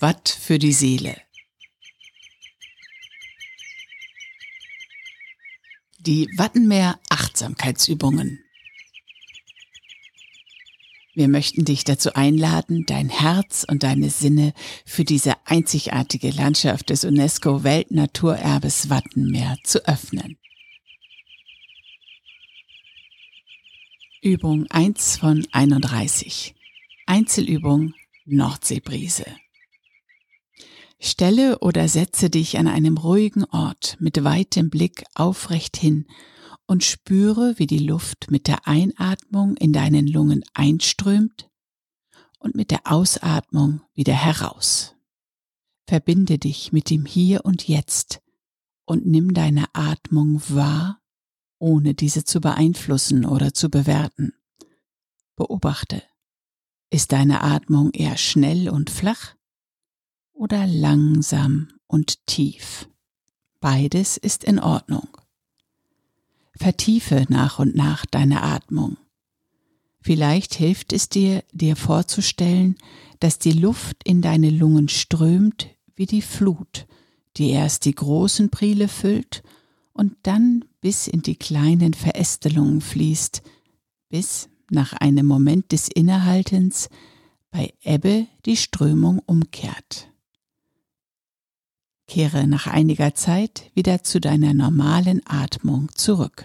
Watt für die Seele. Die Wattenmeer Achtsamkeitsübungen. Wir möchten dich dazu einladen, dein Herz und deine Sinne für diese einzigartige Landschaft des UNESCO Weltnaturerbes Wattenmeer zu öffnen. Übung 1 von 31. Einzelübung Nordseebrise. Stelle oder setze dich an einem ruhigen Ort mit weitem Blick aufrecht hin und spüre, wie die Luft mit der Einatmung in deinen Lungen einströmt und mit der Ausatmung wieder heraus. Verbinde dich mit dem Hier und Jetzt und nimm deine Atmung wahr, ohne diese zu beeinflussen oder zu bewerten. Beobachte. Ist deine Atmung eher schnell und flach oder langsam und tief. Beides ist in Ordnung. Vertiefe nach und nach deine Atmung. Vielleicht hilft es dir, dir vorzustellen, dass die Luft in deine Lungen strömt wie die Flut, die erst die großen Priele füllt und dann bis in die kleinen Verästelungen fließt, bis nach einem Moment des Innehaltens bei Ebbe die Strömung umkehrt. Kehre nach einiger Zeit wieder zu deiner normalen Atmung zurück.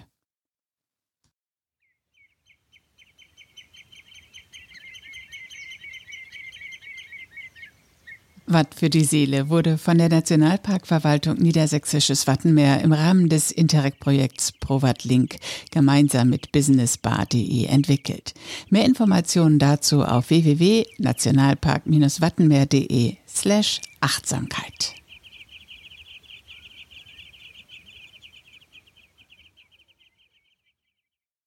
Watt für die Seele wurde von der Nationalparkverwaltung Niedersächsisches Wattenmeer im Rahmen des Interreg-Projekts ProWatt Link gemeinsam mit businessbar.de entwickelt. Mehr Informationen dazu auf www.nationalpark-wattenmeer.de slash Achtsamkeit.